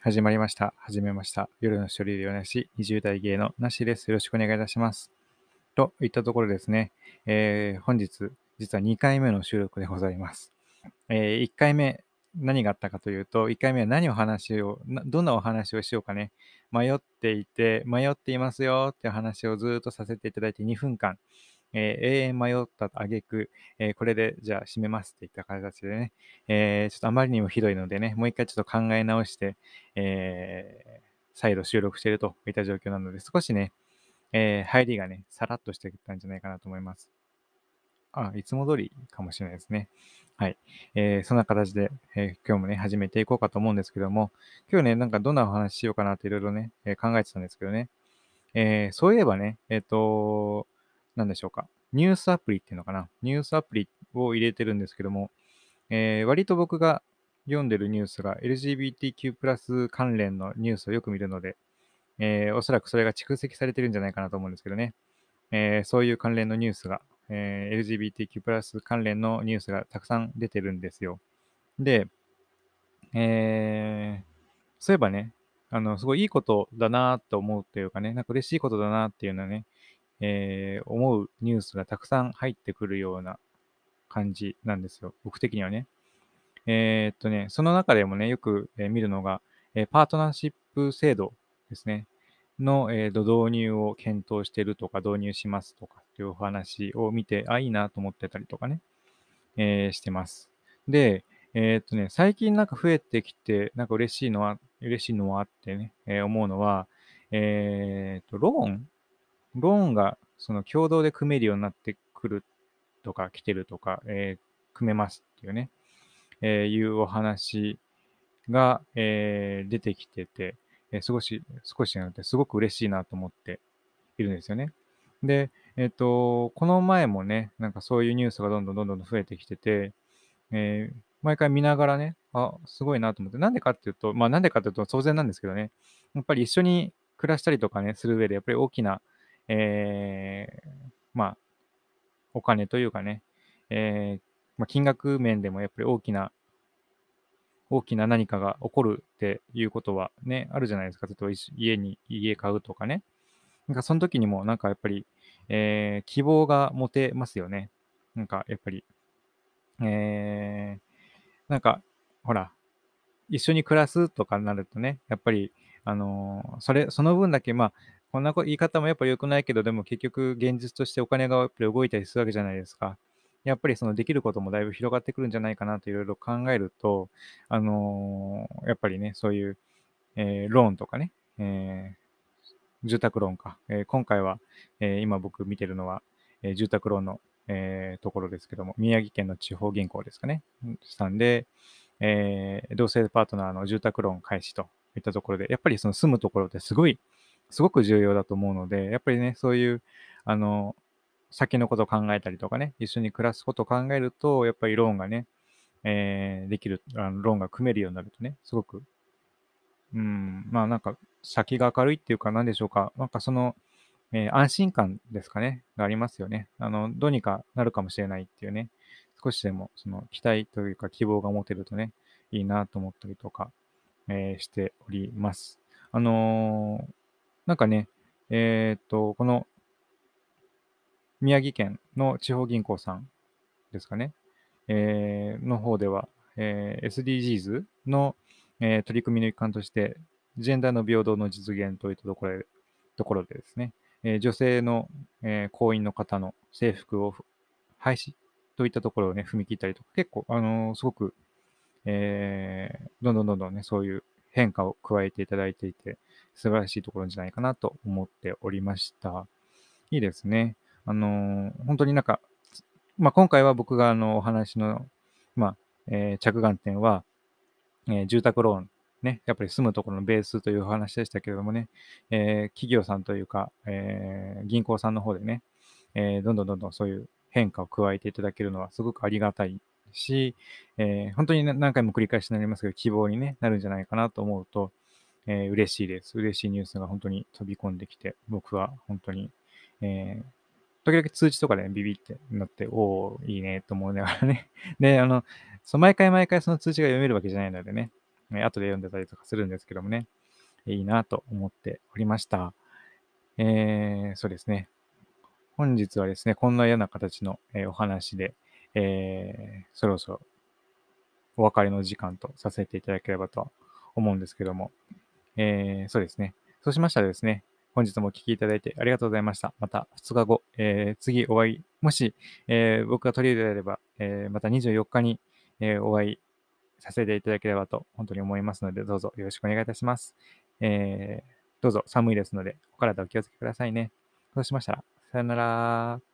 始まりました。始めました。夜の一人でよなし、20代芸のなしです。よろしくお願いいたします。といったところですね、えー本日、実は2回目の収録でございます。え1回目、何があったかというと、1回目は何を話を、どんなお話をしようかね、迷っていて、迷っていますよっていう話をずっとさせていただいて2分間、えー永遠迷った挙句、えーこれでじゃあ締めますっていった形でね、えーちょっとあまりにもひどいのでね、もう一回ちょっと考え直して、え再度収録しているといった状況なので、少しね、え入りがね、さらっとしてきたんじゃないかなと思います。あ、いつも通りかもしれないですね。はい。えーそんな形で、えー今日もね、始めていこうかと思うんですけども、今日ね、なんかどんなお話ししようかなっていろいろね、えー考えてたんですけどね、えーそういえばね、えっ、と、なんでしょうか。ニュースアプリっていうのかな。ニュースアプリを入れてるんですけども、えー割と僕が読んでるニュースが LGBTQ+ プラス関連のニュースをよく見るので、えーおそらくそれが蓄積されてるんじゃないかなと思うんですけどね。えーそういう関連のニュースが、えー LGBTQ+ プラス関連のニュースがたくさん出てるんですよ。で、えーそういえばね、あの、すごいいいことだなと思うというかね、なんか嬉しいことだなっていうのはね、えー思うニュースがたくさん入ってくるような感じなんですよ。僕的にはね。えーっとね、その中でもね、よく、え見るのが、えパートナーシップ制度ですね。の、えーと導入を検討してるとか、導入しますとかっていうお話を見て、あ、いいなと思ってたりとかね、えーしてます。で、えーっとね、最近なんか増えてきて、なんか嬉しいのは、嬉しいのはってね、えー思うのは、えっと、ローンローンがその共同で組めるようになってくるとか、来てるとか、えー組めますっていうね、えーいうお話が、えー出てきてて、えー少し、少しじゃなくて、すごく嬉しいなと思っているんですよね。で、えっ、と、この前もね、なんかそういうニュースがどんどんどんどん増えてきてて、え毎回見ながらね、あ、すごいなと思って、なんでかっていうと、まあなんでかっていうと当然なんですけどね、やっぱり一緒に暮らしたりとかね、する上で、やっぱり大きな、えーまあ、お金というかね、えーまあ、金額面でもやっぱり大きな、大きな何かが起こるっていうことはね、あるじゃないですか。例えば家に、家買うとかね。なんかその時にもなんかやっぱり、えー希望が持てますよね。なんかやっぱり、えーなんか、ほら、一緒に暮らすとかになるとね、やっぱり、あのーそれ、その分だけ、まあ、こんな言い方もやっぱり良くないけど、でも結局現実としてお金がやっぱり動いたりするわけじゃないですか。やっぱりそのできることもだいぶ広がってくるんじゃないかなといろいろ考えると、あのーやっぱりね、そういう、えーローンとかね、えー住宅ローンか。えー今回は、えー今僕見てるのは、えー住宅ローンの、えーところですけども、宮城県の地方銀行ですかね。さんで、えー同性パートナーの住宅ローン開始といったところで、やっぱりその住むところってすごい、すごく重要だと思うので、やっぱりね、そういう、あの、先のことを考えたりとかね、一緒に暮らすことを考えると、やっぱりローンがね、えーできる、あのローンが組めるようになるとね、すごく、うん、まあなんか先が明るいっていうか何でしょうか、なんかその、えー安心感ですかね、がありますよね。あの、どうにかなるかもしれないっていうね、少しでもその期待というか希望が持てるとね、いいなと思ったりとか、えーしております。あのーなんかね、えーっと、この宮城県の地方銀行さんですかね、えーの方では、えー SDGs の、えー取り組みの一環として、ジェンダーの平等の実現といったところでところでですね、え女性の、え行員の方の制服を廃止といったところをね、踏み切ったりとか、結構、あのすごく、えどんどんどんどんね、そういう変化を加えていただいていて、素晴らしいところじゃないかなと思っておりました。いいですね。あのー本当になんか、まあ、今回は僕があのお話の、まあえー着眼点は、えー住宅ローン、ね、やっぱり住むところのベースというお話でしたけれどもね、え企業さんというか、え銀行さんの方でね、えどんどんどんどんそういう変化を加えていただけるのはすごくありがたいし、えー本当に何回も繰り返しになりますけど、希望に、ね、なるんじゃないかなと思うと、えー嬉しいです。嬉しいニュースが本当に飛び込んできて、僕は本当に、えー時々通知とかで、ね、ビビってなって、おー、いいねと思いながらね。で、あの、そ毎回毎回その通知が読めるわけじゃないのでね、え後で読んでたりとかするんですけどもね、いいなと思っておりました。えー、そうですね。本日はですね、こんなような形の、えお話で、えー、そろそろお別れの時間とさせていただければと思うんですけども、えー、そうですね。そうしましたらですね、本日もお聴きいただいてありがとうございました。また2日後、えー、次お会い、もし、えー、僕が取り入れられれば、えー、また24日に、えお会いさせていただければと本当に思いますので、どうぞよろしくお願いいたします。えどうぞ寒いですので、お体お気をつけくださいね。そうしましたら、さよなら。